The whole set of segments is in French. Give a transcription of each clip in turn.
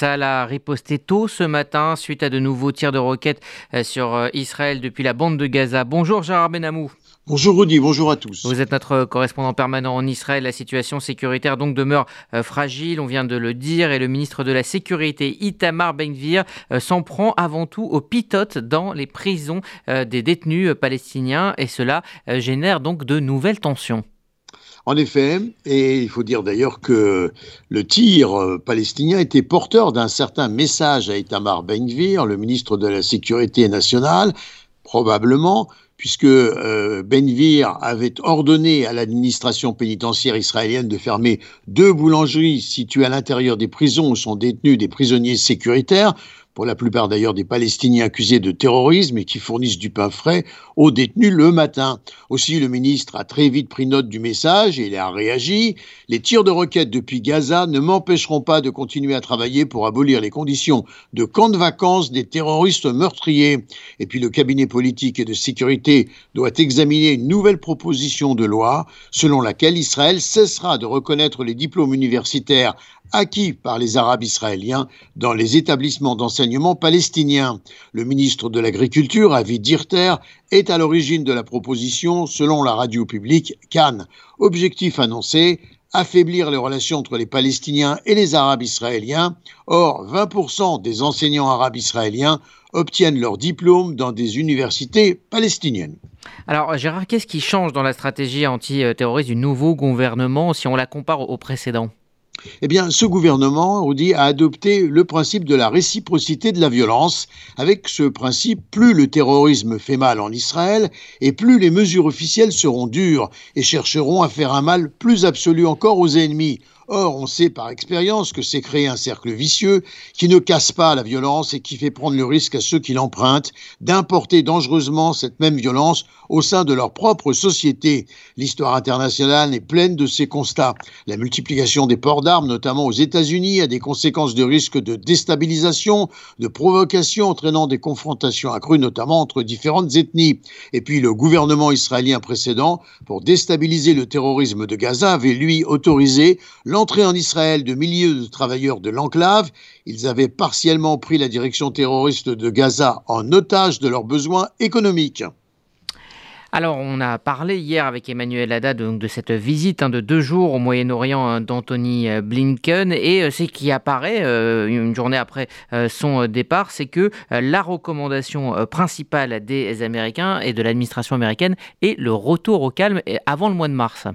Tzal a riposté tôt ce matin suite à de nouveaux tirs de roquettes sur Israël depuis la bande de Gaza. Bonjour Gérard Benamou. Bonjour Rudy, bonjour à tous. Vous êtes notre correspondant permanent en Israël. La situation sécuritaire donc demeure euh, fragile, on vient de le dire, et le ministre de la Sécurité Itamar Ben-Gvir euh, s'en prend avant tout aux pitotes dans les prisons euh, des détenus palestiniens et cela génère donc de nouvelles tensions. En effet, et il faut dire d'ailleurs que le tir palestinien était porteur d'un certain message à Itamar Ben-Gvir, le ministre de la Sécurité nationale, probablement puisque euh, Benvir avait ordonné à l'administration pénitentiaire israélienne de fermer deux boulangeries situées à l'intérieur des prisons où sont détenus des prisonniers sécuritaires pour la plupart d'ailleurs des Palestiniens accusés de terrorisme et qui fournissent du pain frais aux détenus le matin. Aussi, le ministre a très vite pris note du message et il a réagi. Les tirs de roquettes depuis Gaza ne m'empêcheront pas de continuer à travailler pour abolir les conditions de camp de vacances des terroristes meurtriers. Et puis, le cabinet politique et de sécurité doit examiner une nouvelle proposition de loi selon laquelle Israël cessera de reconnaître les diplômes universitaires acquis par les Arabes israéliens dans les établissements d'enseignement palestiniens. Le ministre de l'Agriculture, Avi Dirter, est à l'origine de la proposition selon la radio publique Cannes. Objectif annoncé, affaiblir les relations entre les Palestiniens et les Arabes israéliens. Or, 20% des enseignants arabes israéliens obtiennent leur diplôme dans des universités palestiniennes. Alors Gérard, qu'est-ce qui change dans la stratégie anti-terroriste du nouveau gouvernement si on la compare au précédent? Eh bien, ce gouvernement, Rudy, a adopté le principe de la réciprocité de la violence. Avec ce principe, plus le terrorisme fait mal en Israël, et plus les mesures officielles seront dures et chercheront à faire un mal plus absolu encore aux ennemis. Or, on sait par expérience que c'est créer un cercle vicieux qui ne casse pas la violence et qui fait prendre le risque à ceux qui l'empruntent d'importer dangereusement cette même violence au sein de leur propre société. L'histoire internationale est pleine de ces constats. La multiplication des ports d'armes, notamment aux États-Unis, a des conséquences de risque de déstabilisation, de provocation entraînant des confrontations accrues, notamment entre différentes ethnies. Et puis le gouvernement israélien précédent, pour déstabiliser le terrorisme de Gaza, avait lui autorisé l'entrée en Israël de milliers de travailleurs de l'enclave. Ils avaient partiellement pris la direction terroriste de Gaza en otage de leurs besoins économiques. Alors, on a parlé hier avec Emmanuel Haddad de cette visite hein, de deux jours au Moyen-Orient hein, d'Anthony euh, Blinken. Et euh, ce qui apparaît euh, une journée après son départ, c'est que la recommandation principale des Américains et de l'administration américaine est le retour au calme avant le mois de mars.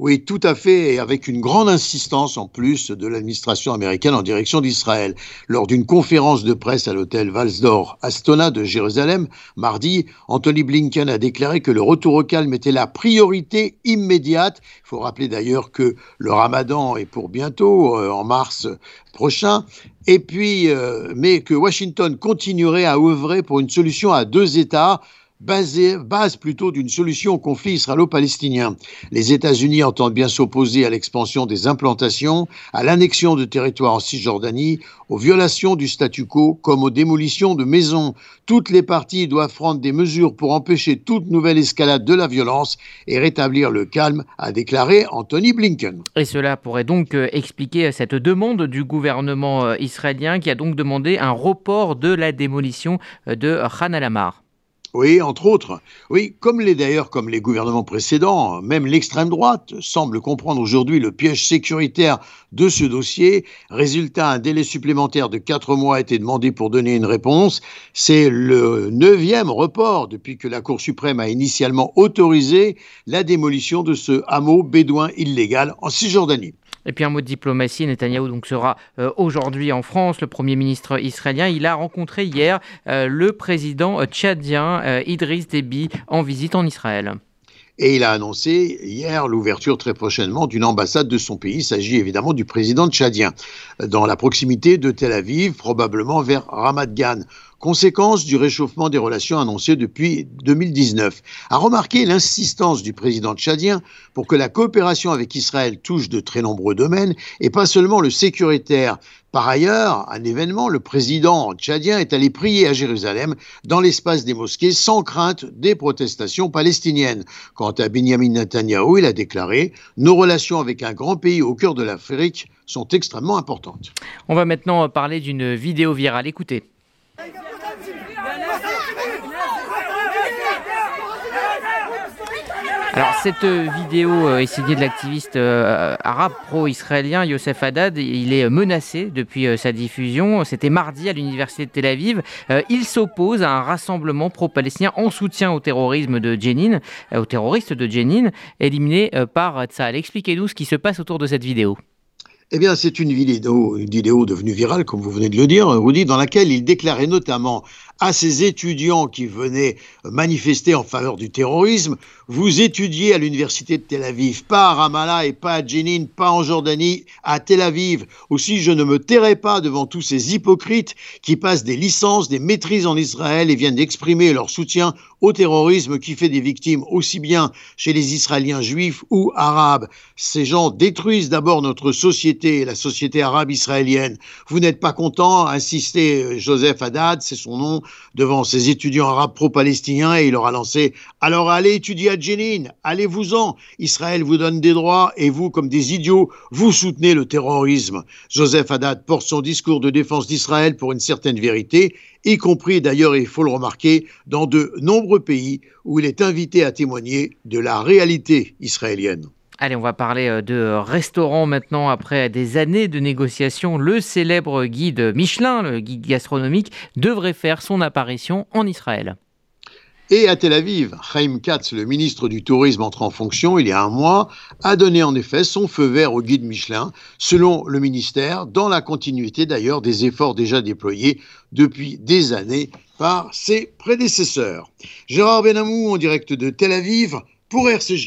Oui, tout à fait, et avec une grande insistance en plus de l'administration américaine en direction d'Israël. Lors d'une conférence de presse à l'hôtel Valsdor Astona de Jérusalem, mardi, Anthony Blinken a déclaré que le retour au calme était la priorité immédiate. Il faut rappeler d'ailleurs que le ramadan est pour bientôt, euh, en mars prochain, et puis, euh, mais que Washington continuerait à œuvrer pour une solution à deux États base plutôt d'une solution au conflit israélo-palestinien. Les États-Unis entendent bien s'opposer à l'expansion des implantations, à l'annexion de territoires en Cisjordanie, aux violations du statu quo comme aux démolitions de maisons. Toutes les parties doivent prendre des mesures pour empêcher toute nouvelle escalade de la violence et rétablir le calme, a déclaré Anthony Blinken. Et cela pourrait donc euh, expliquer cette demande du gouvernement euh, israélien qui a donc demandé un report de la démolition euh, de Khan al-Amar. Oui, entre autres. Oui, comme les d'ailleurs, comme les gouvernements précédents, même l'extrême droite semble comprendre aujourd'hui le piège sécuritaire de ce dossier. Résultat, un délai supplémentaire de quatre mois a été demandé pour donner une réponse. C'est le neuvième report depuis que la Cour suprême a initialement autorisé la démolition de ce hameau bédouin illégal en Cisjordanie. Et puis un mot de diplomatie, Netanyahou donc sera euh, aujourd'hui en France. Le Premier ministre israélien, il a rencontré hier euh, le président tchadien euh, Idriss Déby en visite en Israël. Et il a annoncé hier l'ouverture très prochainement d'une ambassade de son pays. Il s'agit évidemment du président tchadien, dans la proximité de Tel Aviv, probablement vers Ramat Gan. conséquence du réchauffement des relations annoncées depuis 2019, a remarqué l'insistance du président tchadien pour que la coopération avec Israël touche de très nombreux domaines et pas seulement le sécuritaire. Par ailleurs, un événement, le président tchadien est allé prier à Jérusalem dans l'espace des mosquées sans crainte des protestations palestiniennes. Quant à Benjamin Netanyahu, il a déclaré Nos relations avec un grand pays au cœur de l'Afrique sont extrêmement importantes. On va maintenant parler d'une vidéo virale. Écoutez. Alors cette euh, vidéo euh, est signée de l'activiste euh, arabe pro-israélien Youssef Haddad. Il est menacé depuis sa diffusion. C'était mardi à l'université de Tel Aviv. il s'oppose à un rassemblement pro-palestinien en soutien au terrorisme de Jenin, aux terroristes de Jenin, éliminés par Tzal. Expliquez-nous ce qui se passe autour de cette vidéo. Eh bien, c'est une vidéo, une vidéo devenue virale, comme vous venez de le dire, Rudy, dans laquelle il déclarait notamment à ces étudiants qui venaient manifester en faveur du terrorisme, vous étudiez à l'université de Tel Aviv, pas à Ramallah et pas à Jenin, pas en Jordanie, à Tel Aviv. Aussi, je ne me tairai pas devant tous ces hypocrites qui passent des licences, des maîtrises en Israël et viennent d'exprimer leur soutien au terrorisme qui fait des victimes aussi bien chez les Israéliens juifs ou arabes. Ces gens détruisent d'abord notre société, la société arabe israélienne. Vous n'êtes pas content, insistait Joseph Haddad, c'est son nom, devant ses étudiants arabes pro-palestiniens et il leur a lancé Alors allez étudier à Jenin, allez-vous-en. Israël vous donne des droits et vous, comme des idiots, vous soutenez le terrorisme. Joseph Haddad porte son discours de défense d'Israël pour une certaine vérité, y compris d'ailleurs, il faut le remarquer, dans de nombreux pays où il est invité à témoigner de la réalité israélienne. Allez, on va parler euh, de restaurants maintenant après des années de négociations. Le célèbre guide Michelin, le guide gastronomique, devrait faire son apparition en Israël. Et à Tel Aviv, Chaim Katz, le ministre du Tourisme entré en fonction il y a un mois, a donné en effet son feu vert au guide Michelin, selon le ministère, dans la continuité d'ailleurs des efforts déjà déployés depuis des années par ses prédécesseurs. Gérard Benamou en direct de Tel Aviv pour RCJ.